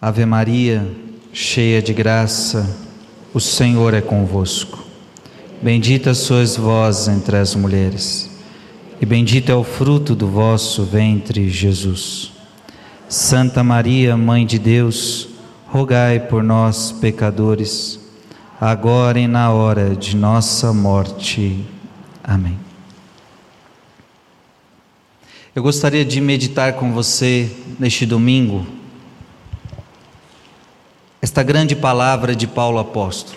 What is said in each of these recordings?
Ave Maria, cheia de graça, o Senhor é convosco. Bendita sois vós entre as mulheres, e bendito é o fruto do vosso ventre, Jesus. Santa Maria, Mãe de Deus, rogai por nós, pecadores, agora e na hora de nossa morte. Amém. Eu gostaria de meditar com você neste domingo esta grande palavra de Paulo apóstolo.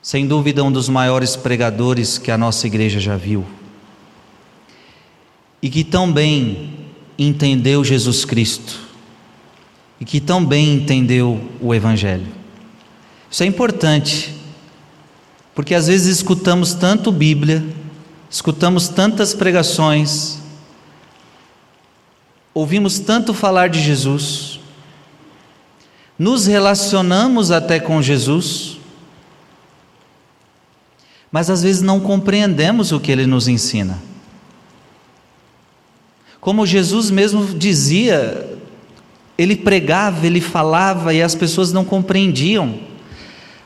Sem dúvida, um dos maiores pregadores que a nossa igreja já viu. E que tão bem entendeu Jesus Cristo. E que tão bem entendeu o Evangelho. Isso é importante, porque às vezes escutamos tanto Bíblia, escutamos tantas pregações, ouvimos tanto falar de Jesus, nos relacionamos até com Jesus, mas às vezes não compreendemos o que ele nos ensina. Como Jesus mesmo dizia, ele pregava, ele falava e as pessoas não compreendiam.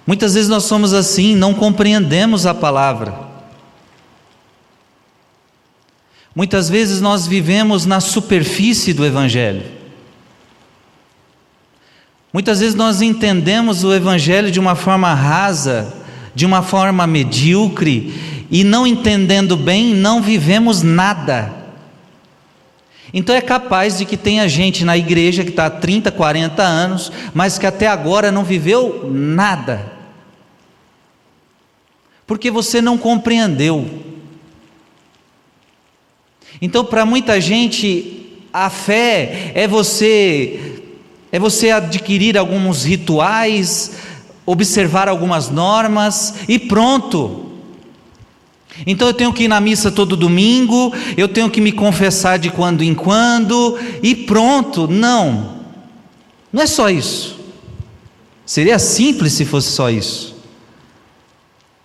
Muitas vezes nós somos assim, não compreendemos a palavra. Muitas vezes nós vivemos na superfície do Evangelho. Muitas vezes nós entendemos o Evangelho de uma forma rasa, de uma forma medíocre, e não entendendo bem, não vivemos nada. Então é capaz de que tenha gente na igreja que está há 30, 40 anos, mas que até agora não viveu nada. Porque você não compreendeu. Então, para muita gente, a fé é você é você adquirir alguns rituais, observar algumas normas e pronto. Então eu tenho que ir na missa todo domingo, eu tenho que me confessar de quando em quando e pronto. Não, não é só isso. Seria simples se fosse só isso.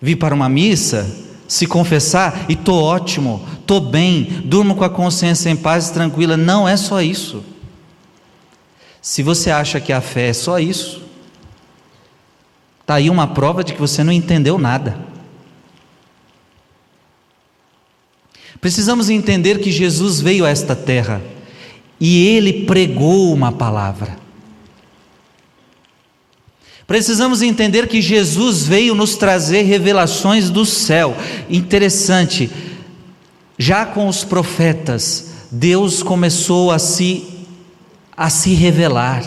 Vir para uma missa, se confessar e estou ótimo, estou bem, durmo com a consciência em paz e tranquila. Não é só isso. Se você acha que a fé é só isso, está aí uma prova de que você não entendeu nada. Precisamos entender que Jesus veio a esta terra e ele pregou uma palavra. Precisamos entender que Jesus veio nos trazer revelações do céu. Interessante, já com os profetas, Deus começou a se a se revelar.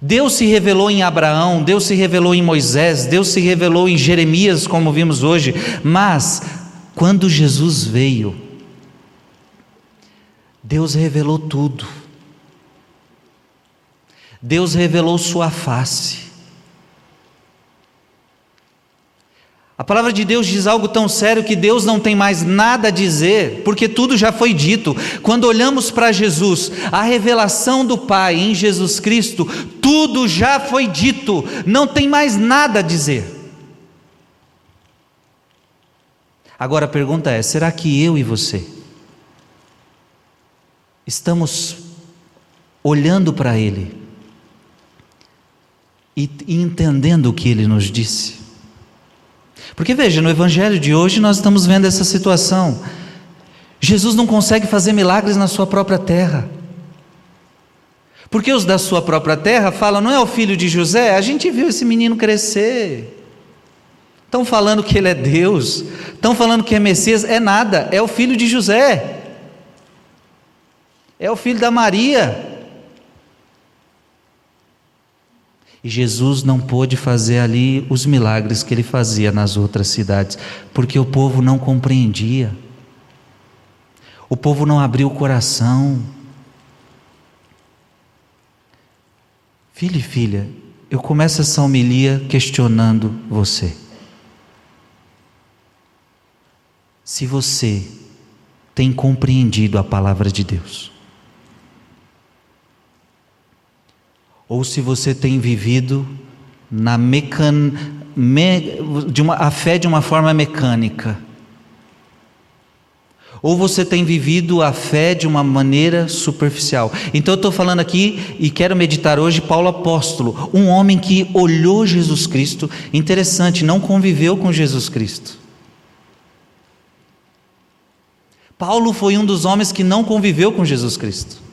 Deus se revelou em Abraão, Deus se revelou em Moisés, Deus se revelou em Jeremias, como vimos hoje, mas quando Jesus veio, Deus revelou tudo. Deus revelou Sua face. A palavra de Deus diz algo tão sério que Deus não tem mais nada a dizer, porque tudo já foi dito. Quando olhamos para Jesus, a revelação do Pai em Jesus Cristo, tudo já foi dito, não tem mais nada a dizer. Agora a pergunta é: será que eu e você estamos olhando para Ele e entendendo o que Ele nos disse? Porque veja, no evangelho de hoje nós estamos vendo essa situação. Jesus não consegue fazer milagres na sua própria terra. Porque os da sua própria terra falam, não é o filho de José? A gente viu esse menino crescer. Estão falando que ele é Deus, estão falando que é Messias, é nada, é o filho de José, é o filho da Maria. E Jesus não pôde fazer ali os milagres que ele fazia nas outras cidades, porque o povo não compreendia. O povo não abriu o coração. Filho e filha, eu começo essa homilia questionando você. Se você tem compreendido a palavra de Deus. Ou se você tem vivido na mecan... Me... de uma... a fé de uma forma mecânica. ou você tem vivido a fé de uma maneira superficial. Então eu estou falando aqui e quero meditar hoje Paulo apóstolo, um homem que olhou Jesus Cristo, interessante, não conviveu com Jesus Cristo. Paulo foi um dos homens que não conviveu com Jesus Cristo.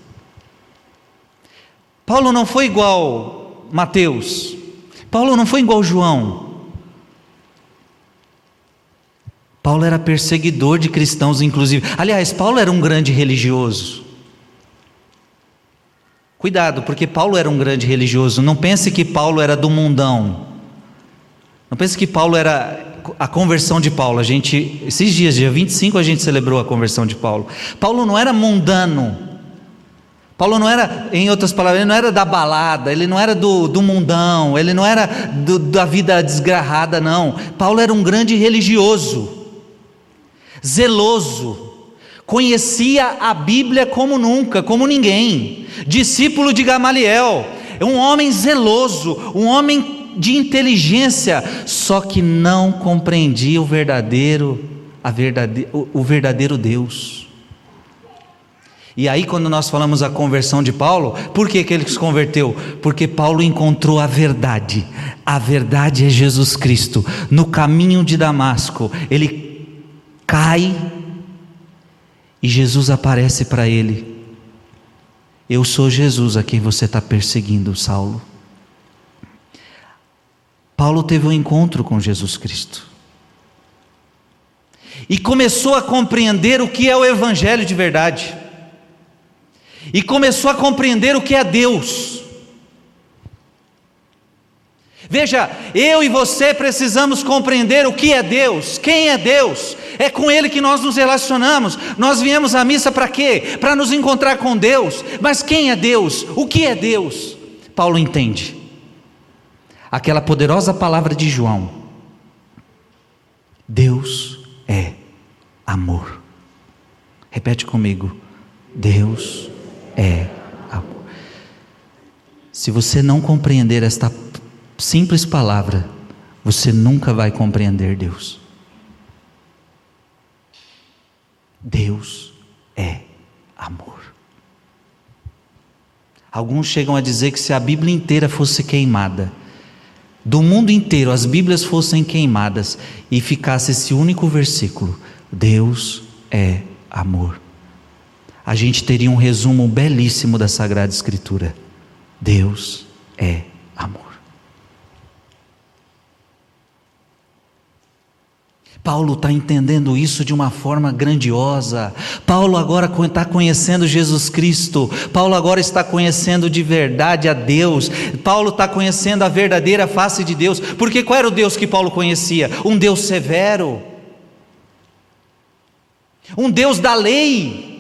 Paulo não foi igual Mateus. Paulo não foi igual João. Paulo era perseguidor de cristãos, inclusive. Aliás, Paulo era um grande religioso. Cuidado, porque Paulo era um grande religioso. Não pense que Paulo era do mundão. Não pense que Paulo era a conversão de Paulo. A gente, esses dias, dia 25, a gente celebrou a conversão de Paulo. Paulo não era mundano. Paulo não era, em outras palavras, ele não era da balada, ele não era do, do mundão, ele não era do, da vida desgarrada, não. Paulo era um grande religioso zeloso, conhecia a Bíblia como nunca, como ninguém, discípulo de Gamaliel, um homem zeloso, um homem de inteligência, só que não compreendia o verdadeiro, a verdade, o, o verdadeiro Deus. E aí, quando nós falamos a conversão de Paulo, por que, que ele se converteu? Porque Paulo encontrou a verdade. A verdade é Jesus Cristo. No caminho de Damasco, ele cai e Jesus aparece para ele. Eu sou Jesus a quem você está perseguindo, Saulo. Paulo teve um encontro com Jesus Cristo e começou a compreender o que é o Evangelho de verdade, e começou a compreender o que é Deus. Veja, eu e você precisamos compreender o que é Deus, quem é Deus, é com Ele que nós nos relacionamos. Nós viemos à missa para quê? Para nos encontrar com Deus. Mas quem é Deus? O que é Deus? Paulo entende. Aquela poderosa palavra de João: Deus é amor. Repete comigo: Deus é amor. Se você não compreender esta simples palavra, você nunca vai compreender Deus. Deus é amor. Alguns chegam a dizer que se a Bíblia inteira fosse queimada, do mundo inteiro as Bíblias fossem queimadas e ficasse esse único versículo: Deus é amor. A gente teria um resumo belíssimo da Sagrada Escritura. Deus é amor. Paulo está entendendo isso de uma forma grandiosa. Paulo agora está conhecendo Jesus Cristo. Paulo agora está conhecendo de verdade a Deus. Paulo está conhecendo a verdadeira face de Deus. Porque qual era o Deus que Paulo conhecia? Um Deus severo, um Deus da lei.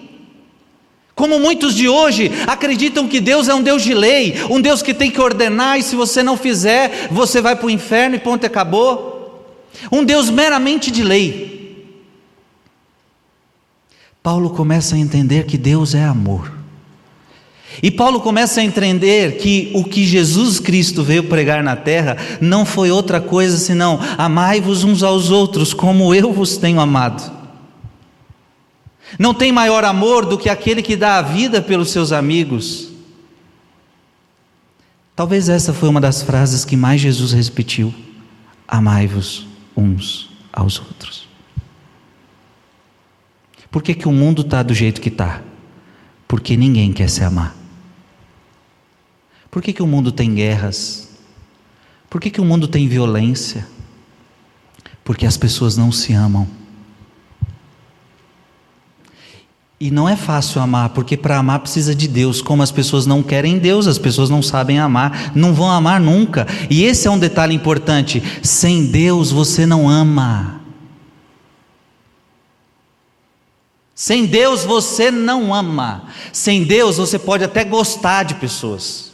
Como muitos de hoje acreditam que Deus é um Deus de lei, um Deus que tem que ordenar e se você não fizer, você vai para o inferno e ponto acabou. Um Deus meramente de lei. Paulo começa a entender que Deus é amor. E Paulo começa a entender que o que Jesus Cristo veio pregar na terra não foi outra coisa senão amai-vos uns aos outros como eu vos tenho amado. Não tem maior amor do que aquele que dá a vida pelos seus amigos. Talvez essa foi uma das frases que mais Jesus repetiu: amai-vos uns aos outros. Por que, que o mundo está do jeito que está? Porque ninguém quer se amar. Por que, que o mundo tem guerras? Por que, que o mundo tem violência? Porque as pessoas não se amam. E não é fácil amar, porque para amar precisa de Deus. Como as pessoas não querem Deus, as pessoas não sabem amar, não vão amar nunca. E esse é um detalhe importante: sem Deus você não ama. Sem Deus você não ama. Sem Deus você pode até gostar de pessoas.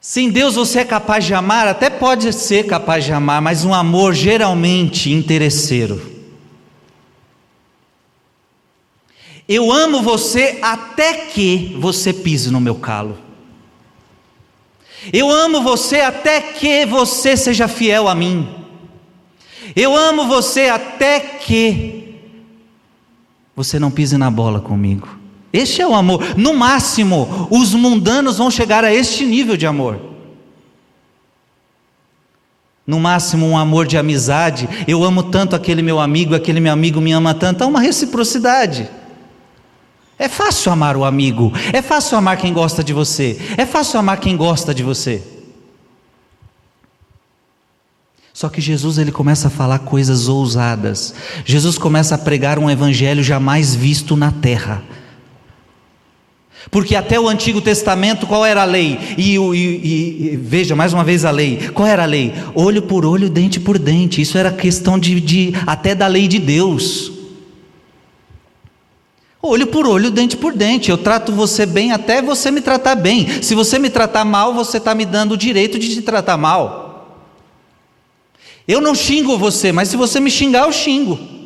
Sem Deus você é capaz de amar, até pode ser capaz de amar, mas um amor geralmente interesseiro. Eu amo você até que você pise no meu calo. Eu amo você até que você seja fiel a mim. Eu amo você até que você não pise na bola comigo. Este é o amor. No máximo, os mundanos vão chegar a este nível de amor. No máximo, um amor de amizade. Eu amo tanto aquele meu amigo, aquele meu amigo me ama tanto. Há uma reciprocidade. É fácil amar o amigo, é fácil amar quem gosta de você, é fácil amar quem gosta de você. Só que Jesus ele começa a falar coisas ousadas. Jesus começa a pregar um evangelho jamais visto na terra. Porque até o Antigo Testamento, qual era a lei? E, e, e, veja mais uma vez a lei. Qual era a lei? Olho por olho, dente por dente. Isso era questão de, de até da lei de Deus. Olho por olho, dente por dente. Eu trato você bem até você me tratar bem. Se você me tratar mal, você está me dando o direito de te tratar mal. Eu não xingo você, mas se você me xingar, eu xingo.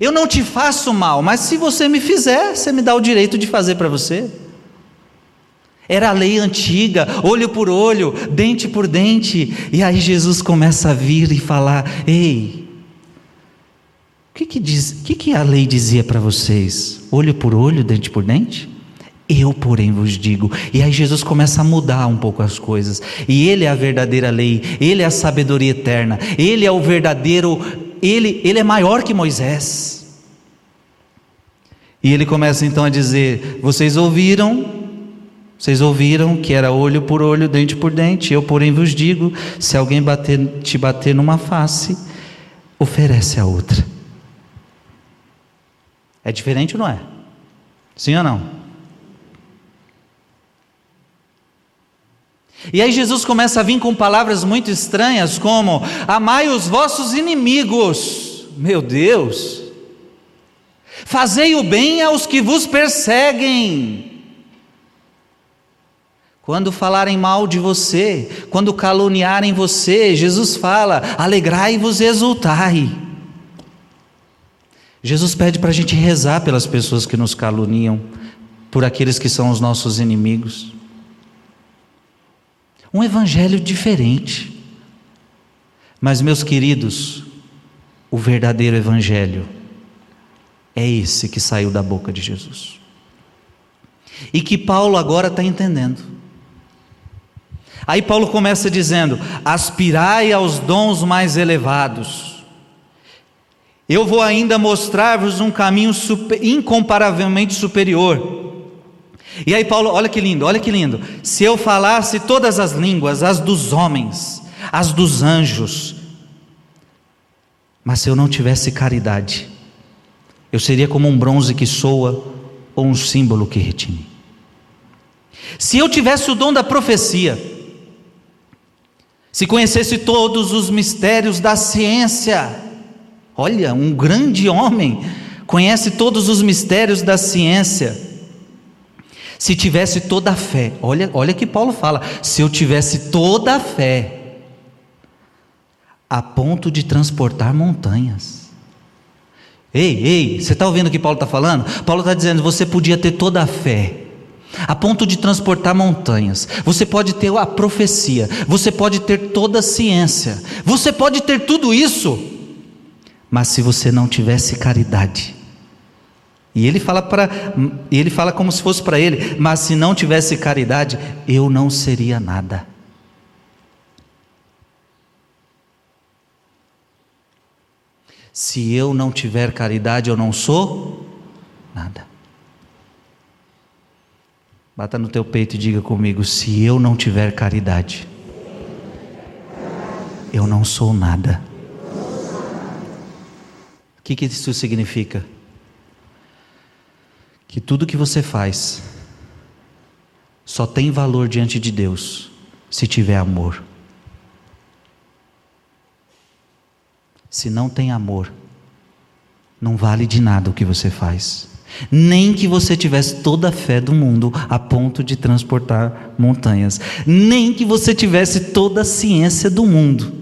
Eu não te faço mal, mas se você me fizer, você me dá o direito de fazer para você. Era a lei antiga, olho por olho, dente por dente. E aí Jesus começa a vir e falar: Ei, o que, que, diz, que, que a lei dizia para vocês? Olho por olho, dente por dente? Eu, porém, vos digo. E aí Jesus começa a mudar um pouco as coisas. E Ele é a verdadeira lei, Ele é a sabedoria eterna, Ele é o verdadeiro, Ele, ele é maior que Moisés. E ele começa então a dizer: Vocês ouviram vocês ouviram que era olho por olho, dente por dente. Eu, porém, vos digo: se alguém bater, te bater numa face, oferece a outra. É diferente ou não é? Sim ou não? E aí Jesus começa a vir com palavras muito estranhas, como: amai os vossos inimigos. Meu Deus! Fazei o bem aos que vos perseguem. Quando falarem mal de você, quando caluniarem você, Jesus fala: alegrai-vos e exultai. Jesus pede para a gente rezar pelas pessoas que nos caluniam, por aqueles que são os nossos inimigos. Um evangelho diferente. Mas, meus queridos, o verdadeiro evangelho é esse que saiu da boca de Jesus. E que Paulo agora está entendendo. Aí Paulo começa dizendo: aspirai aos dons mais elevados. Eu vou ainda mostrar-vos um caminho super, incomparavelmente superior. E aí Paulo, olha que lindo, olha que lindo. Se eu falasse todas as línguas, as dos homens, as dos anjos, mas se eu não tivesse caridade, eu seria como um bronze que soa ou um símbolo que retine. Se eu tivesse o dom da profecia, se conhecesse todos os mistérios da ciência, olha, um grande homem conhece todos os mistérios da ciência. Se tivesse toda a fé, olha, olha que Paulo fala, se eu tivesse toda a fé, a ponto de transportar montanhas. Ei, ei, você está ouvindo o que Paulo está falando? Paulo está dizendo: você podia ter toda a fé, a ponto de transportar montanhas. Você pode ter a profecia, você pode ter toda a ciência, você pode ter tudo isso, mas se você não tivesse caridade, e ele fala para, ele fala como se fosse para ele, mas se não tivesse caridade, eu não seria nada. Se eu não tiver caridade, eu não sou nada. Bata no teu peito e diga comigo: se eu não tiver caridade, eu não sou nada. O que, que isso significa? Que tudo que você faz só tem valor diante de Deus se tiver amor. Se não tem amor, não vale de nada o que você faz. Nem que você tivesse toda a fé do mundo a ponto de transportar montanhas. Nem que você tivesse toda a ciência do mundo.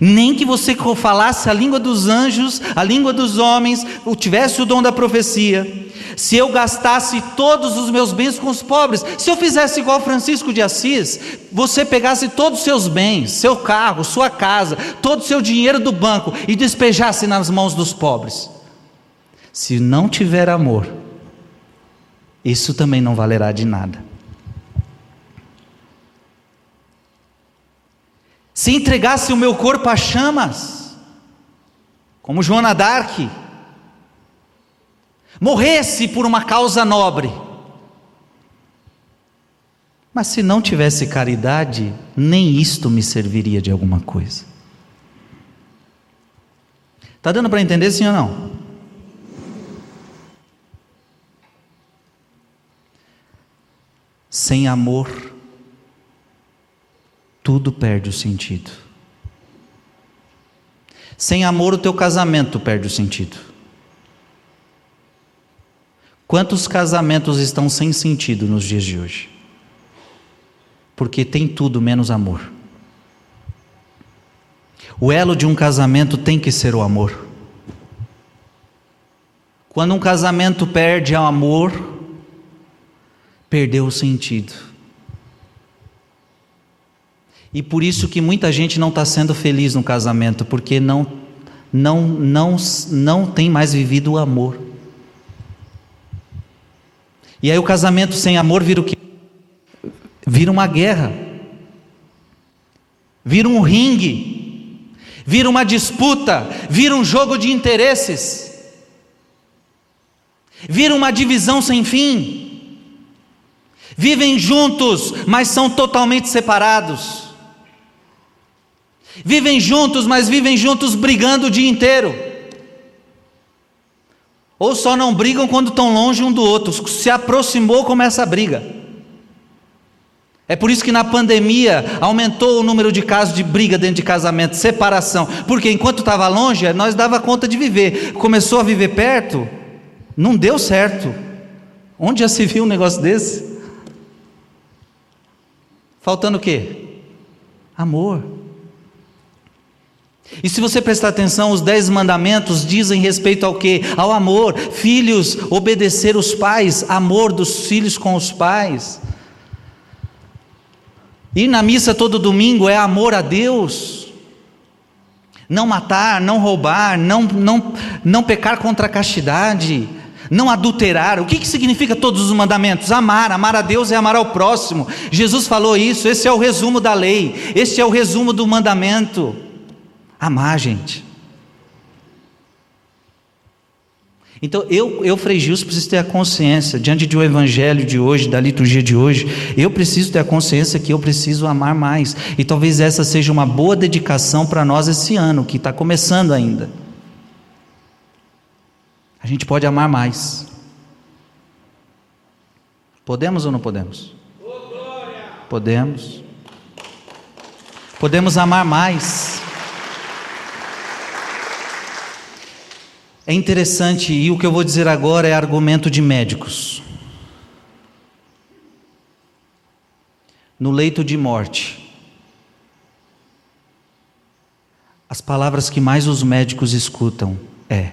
Nem que você falasse a língua dos anjos, a língua dos homens, ou tivesse o dom da profecia. Se eu gastasse todos os meus bens com os pobres, se eu fizesse igual Francisco de Assis, você pegasse todos os seus bens, seu carro, sua casa, todo o seu dinheiro do banco e despejasse nas mãos dos pobres. Se não tiver amor, isso também não valerá de nada. Se entregasse o meu corpo a chamas, como Joana d'Arc, morresse por uma causa nobre, mas se não tivesse caridade, nem isto me serviria de alguma coisa. Está dando para entender sim ou não? Sem amor, tudo perde o sentido. Sem amor, o teu casamento perde o sentido. Quantos casamentos estão sem sentido nos dias de hoje? Porque tem tudo menos amor. O elo de um casamento tem que ser o amor. Quando um casamento perde o amor, perdeu o sentido. E por isso que muita gente não está sendo feliz no casamento, porque não, não, não, não tem mais vivido o amor. E aí o casamento sem amor vira o quê? Vira uma guerra, vira um ringue, vira uma disputa, vira um jogo de interesses, vira uma divisão sem fim. Vivem juntos, mas são totalmente separados. Vivem juntos, mas vivem juntos brigando o dia inteiro. Ou só não brigam quando estão longe um do outro. Se aproximou, começa a briga. É por isso que na pandemia aumentou o número de casos de briga dentro de casamento, separação. Porque enquanto estava longe, nós dava conta de viver. Começou a viver perto, não deu certo. Onde já se viu um negócio desse? Faltando o quê? Amor. E se você prestar atenção, os dez mandamentos dizem respeito ao que? Ao amor. Filhos, obedecer os pais, amor dos filhos com os pais. Ir na missa todo domingo é amor a Deus. Não matar, não roubar, não, não, não pecar contra a castidade, não adulterar. O que, que significa todos os mandamentos? Amar, amar a Deus é amar ao próximo. Jesus falou isso, esse é o resumo da lei, esse é o resumo do mandamento. Amar, gente. Então, eu, eu Frei Gilson, preciso ter a consciência, diante do evangelho de hoje, da liturgia de hoje, eu preciso ter a consciência que eu preciso amar mais. E talvez essa seja uma boa dedicação para nós esse ano, que está começando ainda. A gente pode amar mais. Podemos ou não podemos? Podemos. Podemos amar mais. É interessante, e o que eu vou dizer agora é argumento de médicos. No leito de morte, as palavras que mais os médicos escutam é: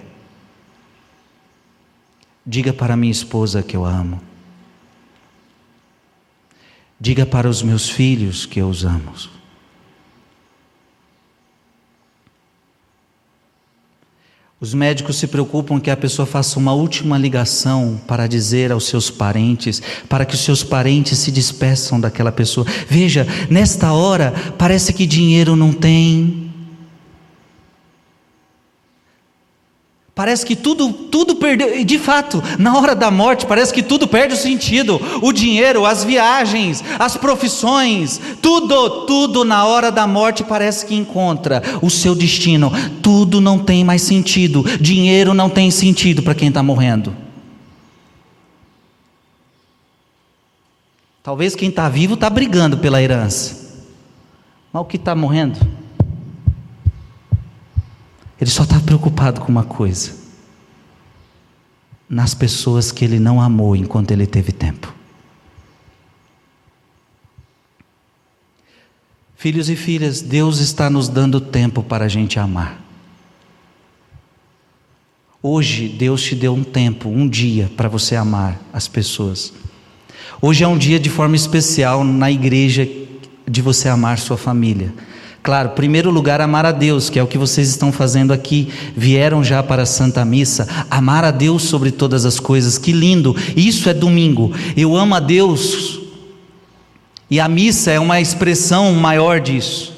Diga para minha esposa que eu a amo. Diga para os meus filhos que eu os amo. Os médicos se preocupam que a pessoa faça uma última ligação para dizer aos seus parentes, para que os seus parentes se despeçam daquela pessoa. Veja, nesta hora parece que dinheiro não tem, Parece que tudo, tudo perdeu, e de fato, na hora da morte, parece que tudo perde o sentido. O dinheiro, as viagens, as profissões, tudo, tudo na hora da morte parece que encontra o seu destino. Tudo não tem mais sentido. Dinheiro não tem sentido para quem está morrendo. Talvez quem está vivo está brigando pela herança, mas o que está morrendo? Ele só está preocupado com uma coisa: nas pessoas que ele não amou enquanto ele teve tempo. Filhos e filhas, Deus está nos dando tempo para a gente amar. Hoje Deus te deu um tempo, um dia para você amar as pessoas. Hoje é um dia de forma especial na igreja de você amar sua família. Claro, primeiro lugar, amar a Deus, que é o que vocês estão fazendo aqui. Vieram já para a Santa Missa, amar a Deus sobre todas as coisas. Que lindo! Isso é domingo. Eu amo a Deus. E a missa é uma expressão maior disso.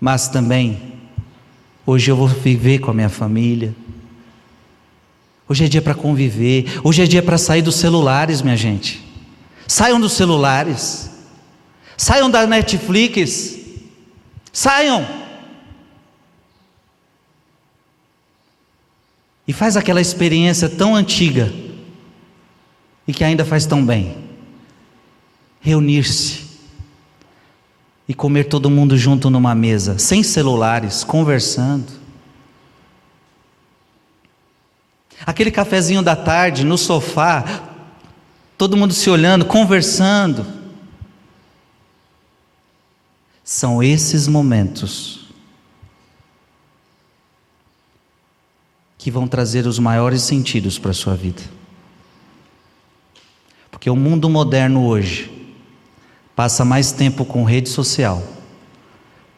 Mas também, hoje eu vou viver com a minha família. Hoje é dia para conviver. Hoje é dia para sair dos celulares, minha gente. Saiam dos celulares. Saiam da Netflix. Saiam. E faz aquela experiência tão antiga e que ainda faz tão bem. Reunir-se e comer todo mundo junto numa mesa, sem celulares, conversando. Aquele cafezinho da tarde no sofá, todo mundo se olhando, conversando. São esses momentos que vão trazer os maiores sentidos para a sua vida. Porque o mundo moderno hoje passa mais tempo com rede social,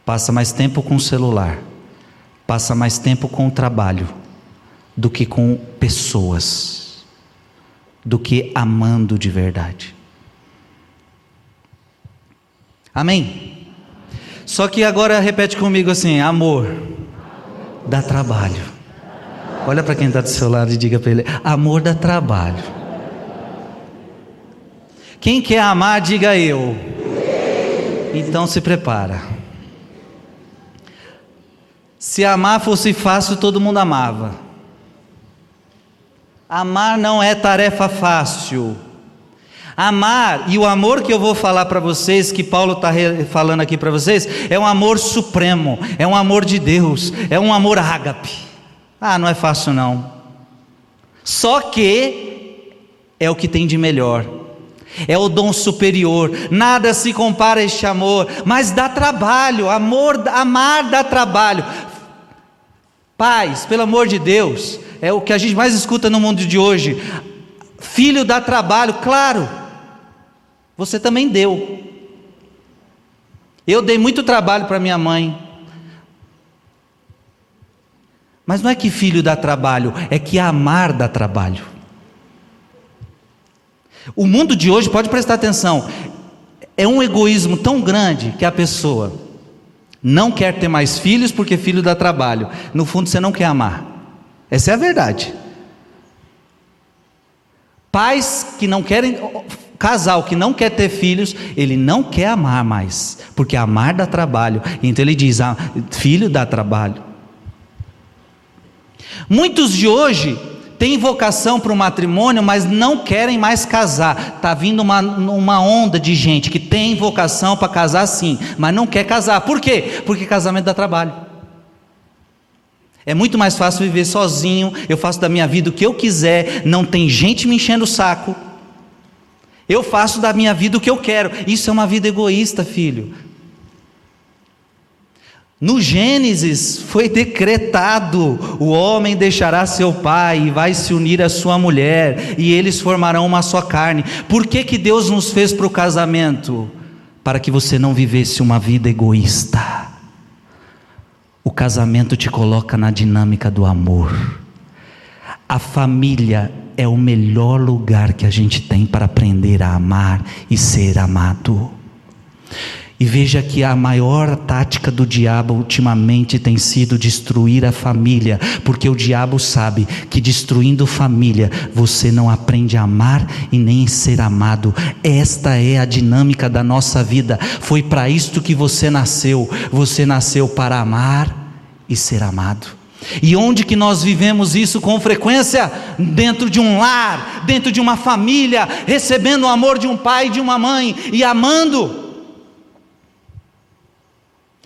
passa mais tempo com celular, passa mais tempo com o trabalho do que com pessoas, do que amando de verdade. Amém? Só que agora repete comigo assim: amor dá trabalho. Olha para quem está do seu lado e diga para ele: amor dá trabalho. Quem quer amar, diga eu. Então se prepara. Se amar fosse fácil, todo mundo amava. Amar não é tarefa fácil. Amar, e o amor que eu vou falar para vocês, que Paulo está falando aqui para vocês, é um amor supremo, é um amor de Deus, é um amor ágape. Ah, não é fácil não. Só que é o que tem de melhor, é o dom superior, nada se compara a este amor, mas dá trabalho, amor, amar dá trabalho. Pais, pelo amor de Deus, é o que a gente mais escuta no mundo de hoje. Filho dá trabalho, claro. Você também deu. Eu dei muito trabalho para minha mãe. Mas não é que filho dá trabalho, é que amar dá trabalho. O mundo de hoje, pode prestar atenção, é um egoísmo tão grande que a pessoa não quer ter mais filhos porque filho dá trabalho. No fundo, você não quer amar. Essa é a verdade. Pais que não querem, casal que não quer ter filhos, ele não quer amar mais, porque amar dá trabalho. Então ele diz: ah, filho dá trabalho. Muitos de hoje têm vocação para o matrimônio, mas não querem mais casar. Está vindo uma, uma onda de gente que tem vocação para casar sim, mas não quer casar. Por quê? Porque casamento dá trabalho. É muito mais fácil viver sozinho, eu faço da minha vida o que eu quiser, não tem gente me enchendo o saco. Eu faço da minha vida o que eu quero. Isso é uma vida egoísta, filho. No Gênesis foi decretado: o homem deixará seu pai e vai se unir à sua mulher, e eles formarão uma só carne. Por que, que Deus nos fez para o casamento? Para que você não vivesse uma vida egoísta. O casamento te coloca na dinâmica do amor. A família é o melhor lugar que a gente tem para aprender a amar e ser amado. E veja que a maior tática do diabo ultimamente tem sido destruir a família, porque o diabo sabe que destruindo família você não aprende a amar e nem ser amado. Esta é a dinâmica da nossa vida. Foi para isto que você nasceu. Você nasceu para amar e ser amado. E onde que nós vivemos isso com frequência? Dentro de um lar, dentro de uma família, recebendo o amor de um pai e de uma mãe e amando.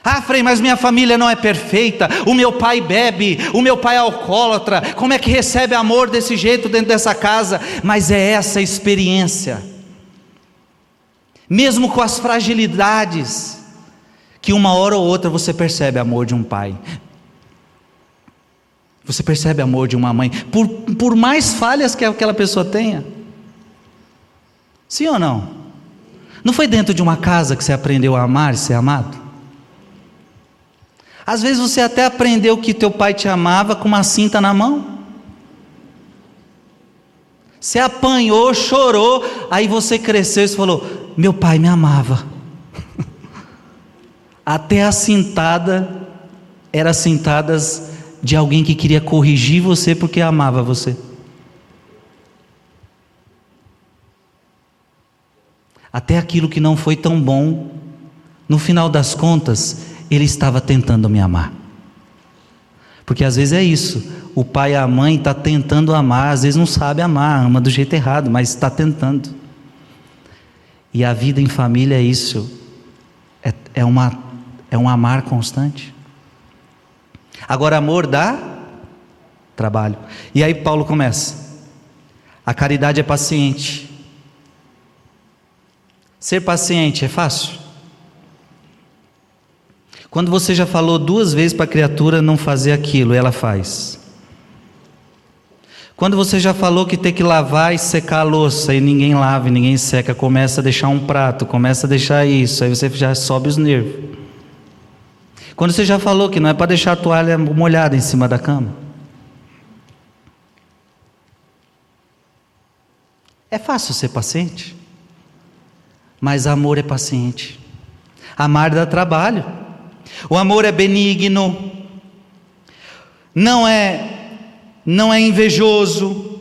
Ah, Frei, mas minha família não é perfeita. O meu pai bebe, o meu pai é alcoólatra. Como é que recebe amor desse jeito dentro dessa casa? Mas é essa experiência, mesmo com as fragilidades, que uma hora ou outra você percebe amor de um pai. Você percebe o amor de uma mãe, por, por mais falhas que aquela pessoa tenha. Sim ou não? Não foi dentro de uma casa que você aprendeu a amar e ser amado? Às vezes você até aprendeu que teu pai te amava com uma cinta na mão. Você apanhou, chorou, aí você cresceu e falou: Meu pai me amava. Até a cintada era cintadas de alguém que queria corrigir você porque amava você. Até aquilo que não foi tão bom, no final das contas, ele estava tentando me amar. Porque às vezes é isso, o pai e a mãe está tentando amar, às vezes não sabe amar, ama do jeito errado, mas está tentando. E a vida em família é isso, é, é, uma, é um amar constante. Agora, amor dá trabalho. E aí Paulo começa. A caridade é paciente. Ser paciente é fácil? Quando você já falou duas vezes para a criatura não fazer aquilo, ela faz. Quando você já falou que tem que lavar e secar a louça e ninguém lava e ninguém seca, começa a deixar um prato, começa a deixar isso, aí você já sobe os nervos. Quando você já falou que não é para deixar a toalha molhada em cima da cama. É fácil ser paciente, mas amor é paciente. Amar dá trabalho. O amor é benigno, não é não é invejoso,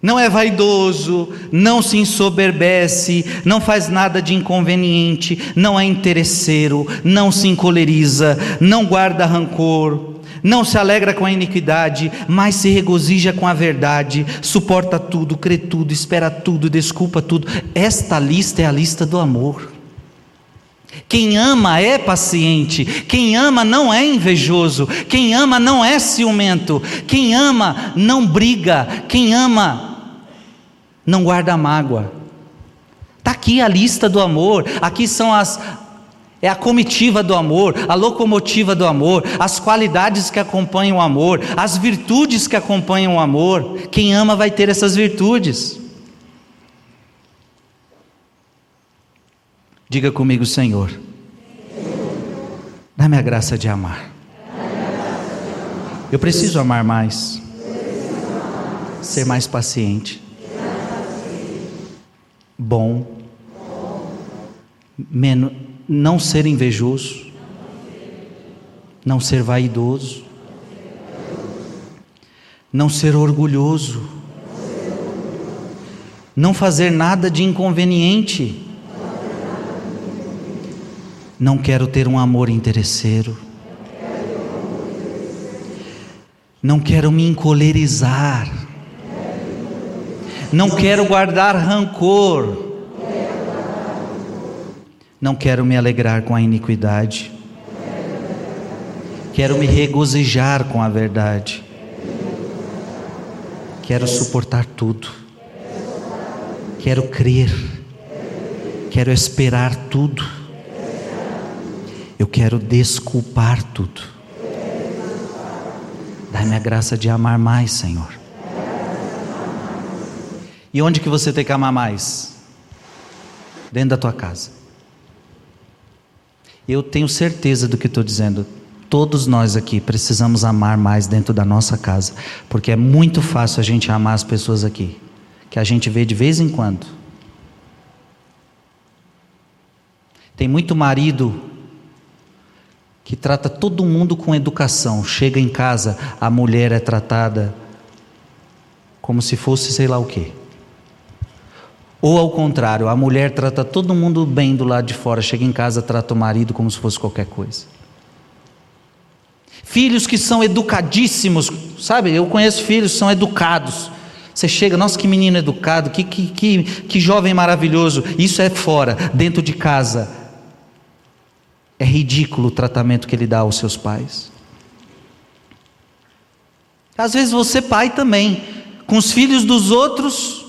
não é vaidoso, não se ensoberbece, não faz nada de inconveniente, não é interesseiro, não se encoleriza, não guarda rancor, não se alegra com a iniquidade, mas se regozija com a verdade, suporta tudo, crê tudo, espera tudo, desculpa tudo. Esta lista é a lista do amor. Quem ama é paciente, quem ama não é invejoso, quem ama não é ciumento, quem ama não briga, quem ama não guarda mágoa. Está aqui a lista do amor, aqui são as. É a comitiva do amor, a locomotiva do amor, as qualidades que acompanham o amor, as virtudes que acompanham o amor. Quem ama vai ter essas virtudes. Diga comigo, Senhor. Dá-me a graça de amar. Eu preciso amar mais. Ser mais paciente. Bom. Menos, não ser invejoso. Não ser vaidoso. Não ser orgulhoso. Não fazer nada de inconveniente não quero ter um amor interesseiro. Não quero me encolerizar. Não quero guardar rancor. Não quero me alegrar com a iniquidade. Quero me regozijar com a verdade. Quero suportar tudo. Quero crer. Quero esperar tudo eu quero desculpar tudo. Dá-me a graça de amar mais, Senhor. E onde que você tem que amar mais? Dentro da tua casa. Eu tenho certeza do que estou dizendo. Todos nós aqui precisamos amar mais dentro da nossa casa, porque é muito fácil a gente amar as pessoas aqui, que a gente vê de vez em quando. Tem muito marido que trata todo mundo com educação. Chega em casa, a mulher é tratada como se fosse sei lá o quê. Ou ao contrário, a mulher trata todo mundo bem do lado de fora, chega em casa, trata o marido como se fosse qualquer coisa. Filhos que são educadíssimos, sabe? Eu conheço filhos que são educados. Você chega, nossa, que menino educado, que, que, que, que jovem maravilhoso. Isso é fora, dentro de casa. É ridículo o tratamento que ele dá aos seus pais. Às vezes você, pai, também, com os filhos dos outros,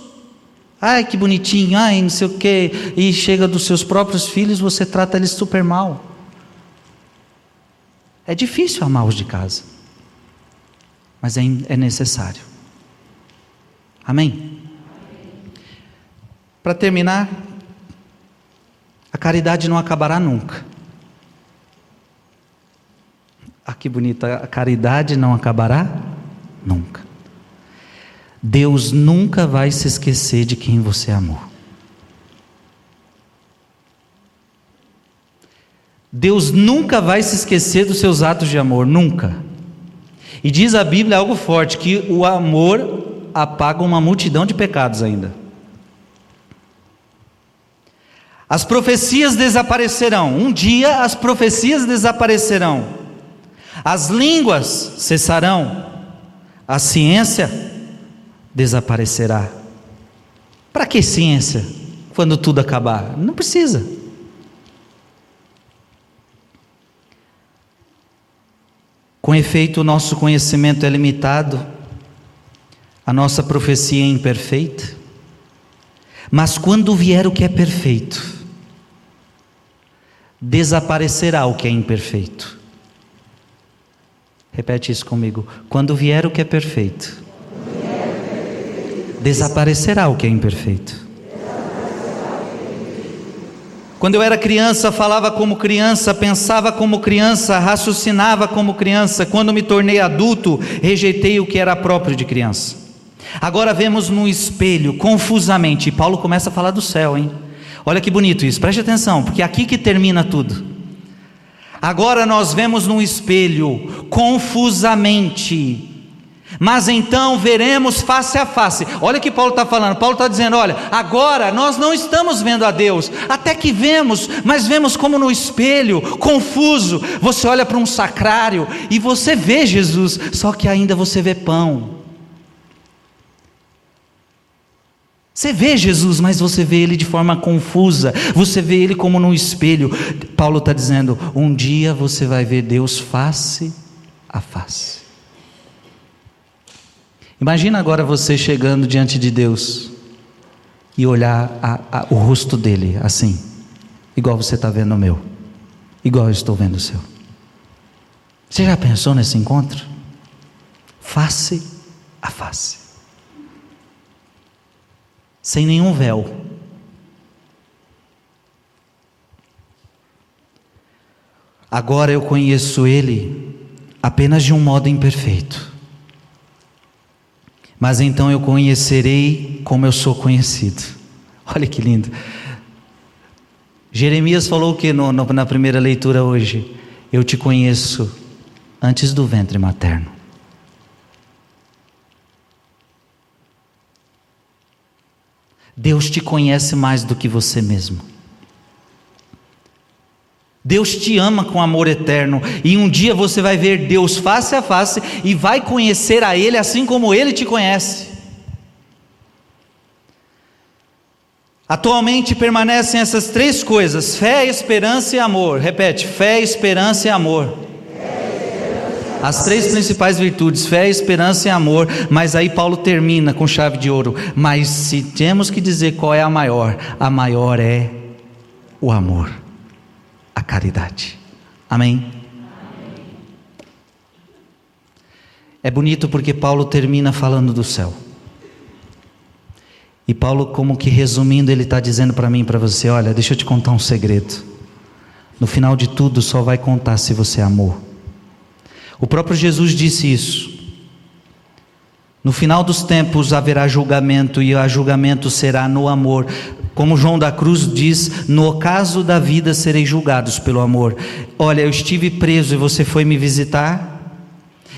ai que bonitinho, ai não sei o quê, e chega dos seus próprios filhos, você trata eles super mal. É difícil amar os de casa. mas é, é necessário. Amém? Para terminar, a caridade não acabará nunca. Ah, que bonita, a caridade não acabará nunca. Deus nunca vai se esquecer de quem você amou. Deus nunca vai se esquecer dos seus atos de amor, nunca. E diz a Bíblia algo forte: que o amor apaga uma multidão de pecados ainda. As profecias desaparecerão, um dia as profecias desaparecerão, as línguas cessarão, a ciência desaparecerá. Para que ciência quando tudo acabar? Não precisa. Com efeito, o nosso conhecimento é limitado, a nossa profecia é imperfeita, mas quando vier o que é perfeito, desaparecerá o que é imperfeito. Repete isso comigo. Quando vier o que é perfeito, desaparecerá o que é imperfeito. Quando eu era criança, falava como criança, pensava como criança, raciocinava como criança. Quando me tornei adulto, rejeitei o que era próprio de criança. Agora vemos no espelho, confusamente. E Paulo começa a falar do céu, hein? Olha que bonito isso, preste atenção, porque é aqui que termina tudo. Agora nós vemos no espelho, confusamente, mas então veremos face a face. Olha o que Paulo está falando. Paulo está dizendo: olha, agora nós não estamos vendo a Deus, até que vemos, mas vemos como no espelho, confuso. Você olha para um sacrário e você vê Jesus, só que ainda você vê pão. Você vê Jesus, mas você vê ele de forma confusa, você vê ele como num espelho. Paulo está dizendo: um dia você vai ver Deus face a face. Imagina agora você chegando diante de Deus e olhar a, a, o rosto dele assim, igual você está vendo o meu, igual eu estou vendo o seu. Você já pensou nesse encontro? Face a face, sem nenhum véu. Agora eu conheço Ele apenas de um modo imperfeito mas então eu conhecerei como eu sou conhecido. Olha que lindo. Jeremias falou o que no, no, na primeira leitura hoje? Eu te conheço antes do ventre materno. Deus te conhece mais do que você mesmo. Deus te ama com amor eterno, e um dia você vai ver Deus face a face e vai conhecer a Ele assim como Ele te conhece. Atualmente permanecem essas três coisas: fé, esperança e amor. Repete: fé, esperança e amor. As três principais virtudes, fé, esperança e amor, mas aí Paulo termina com chave de ouro. Mas se temos que dizer qual é a maior, a maior é o amor a caridade. Amém? É bonito porque Paulo termina falando do céu. E Paulo, como que resumindo, ele está dizendo para mim e para você: olha, deixa eu te contar um segredo. No final de tudo, só vai contar se você amou. O próprio Jesus disse isso. No final dos tempos haverá julgamento, e o julgamento será no amor. Como João da Cruz diz: No ocaso da vida serei julgados pelo amor. Olha, eu estive preso e você foi me visitar.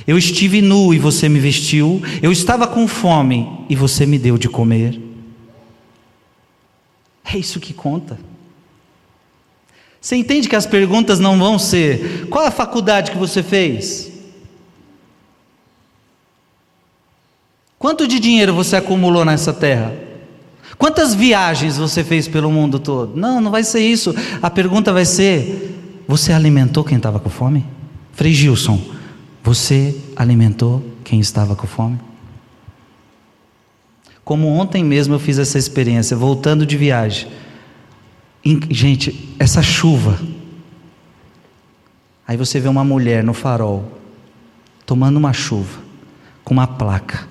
Eu estive nu e você me vestiu. Eu estava com fome e você me deu de comer. É isso que conta. Você entende que as perguntas não vão ser: qual a faculdade que você fez? Quanto de dinheiro você acumulou nessa terra? Quantas viagens você fez pelo mundo todo? Não, não vai ser isso. A pergunta vai ser: você alimentou quem estava com fome? Frei Gilson, você alimentou quem estava com fome? Como ontem mesmo eu fiz essa experiência, voltando de viagem. Gente, essa chuva. Aí você vê uma mulher no farol, tomando uma chuva, com uma placa: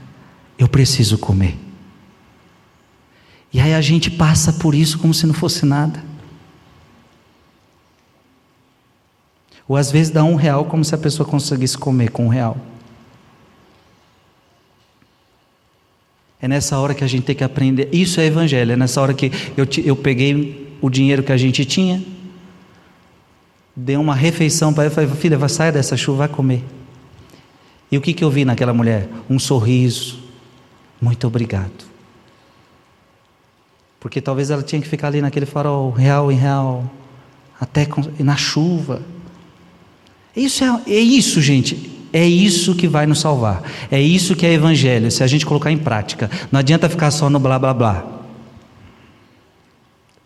Eu preciso comer. E aí a gente passa por isso como se não fosse nada. Ou às vezes dá um real como se a pessoa conseguisse comer com um real. É nessa hora que a gente tem que aprender. Isso é evangelho. É nessa hora que eu, eu peguei o dinheiro que a gente tinha, dei uma refeição para ela e falei: Filha, vai sair dessa chuva, vai comer. E o que, que eu vi naquela mulher? Um sorriso. Muito obrigado. Porque talvez ela tinha que ficar ali naquele farol, real em real, até na chuva. Isso é, é isso, gente. É isso que vai nos salvar. É isso que é evangelho, se a gente colocar em prática. Não adianta ficar só no blá blá blá.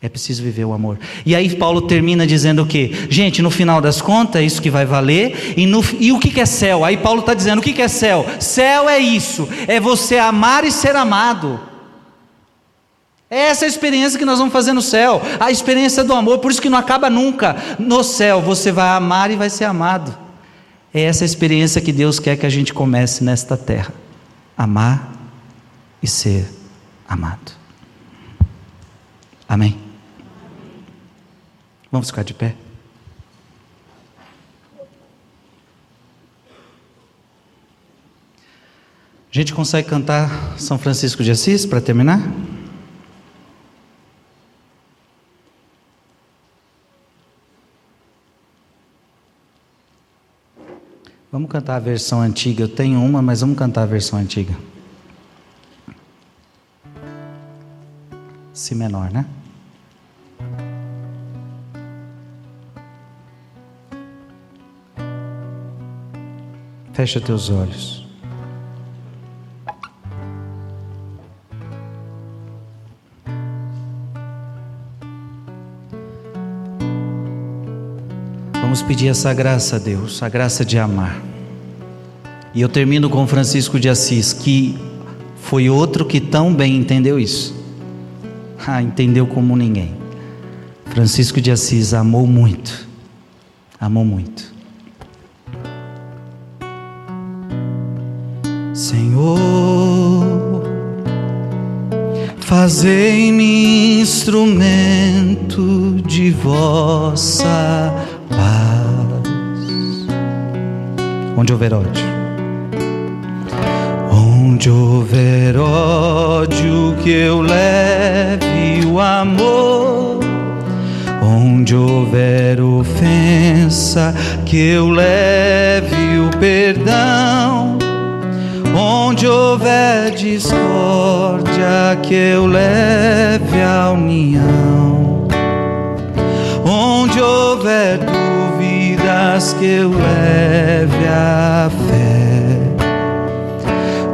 É preciso viver o amor. E aí Paulo termina dizendo o quê? Gente, no final das contas, é isso que vai valer. E, no, e o que é céu? Aí Paulo está dizendo: o que é céu? Céu é isso: é você amar e ser amado. É essa a experiência que nós vamos fazer no céu, a experiência do amor, por isso que não acaba nunca. No céu você vai amar e vai ser amado. É essa a experiência que Deus quer que a gente comece nesta terra: amar e ser amado. Amém? Vamos ficar de pé. A gente consegue cantar São Francisco de Assis para terminar? Vamos cantar a versão antiga. Eu tenho uma, mas vamos cantar a versão antiga. Si menor, né? Fecha teus olhos. Vamos pedir essa graça a Deus, a graça de amar. E eu termino com Francisco de Assis, que foi outro que tão bem entendeu isso. Ah, entendeu como ninguém. Francisco de Assis amou muito, amou muito. Senhor, fazei-me instrumento de vossa onde houver ódio. Onde houver ódio, que eu leve o amor. Onde houver ofensa, que eu leve o perdão. Onde houver discórdia, que eu leve a união. Onde houver que eu leve a fé.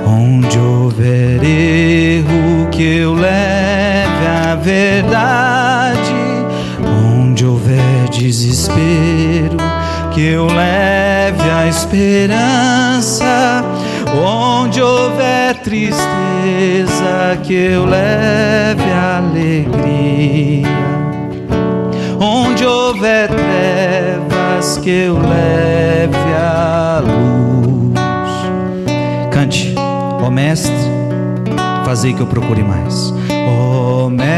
Onde houver erro, que eu leve a verdade. Onde houver desespero, que eu leve a esperança. Onde houver tristeza, que eu leve a alegria. Onde houver trevas, que eu leve a luz. Cante, ó oh, Mestre, fazei que eu procure mais. Ó oh, Mestre,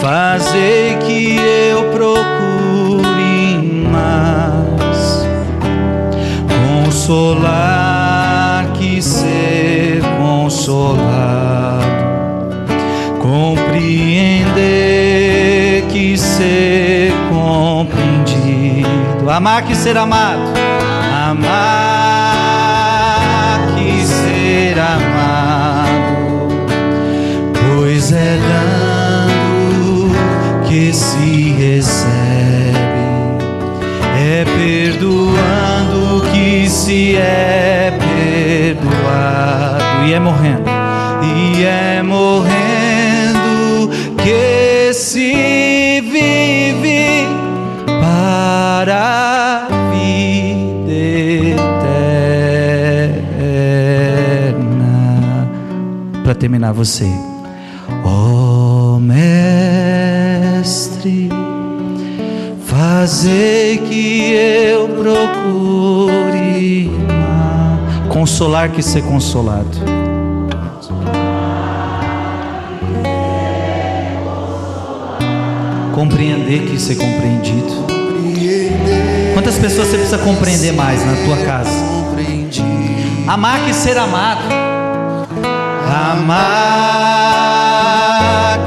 fazei que eu procure mais. Consolar que ser consolado, Amar que ser amado. Amar que ser amado. Pois é dando que se recebe. É perdoando que se é perdoado. E é morrendo. E é terminar, você, ó oh, Mestre, fazer que eu procure mais Consolar que ser consolado. Compreender que ser compreendido. Quantas pessoas você precisa compreender mais na tua casa? Amar que ser amado. Amar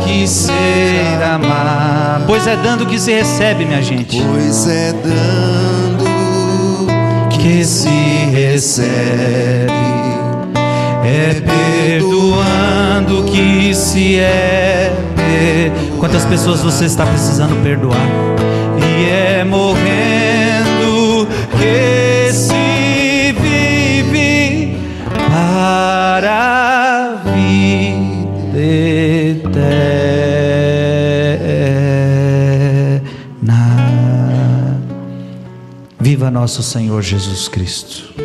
que ser amado. Pois é dando que se recebe, minha gente. Pois é dando Que se recebe. É perdoando que se é. Quantas pessoas você está precisando perdoar? E é morrendo que Viva nosso Senhor Jesus Cristo.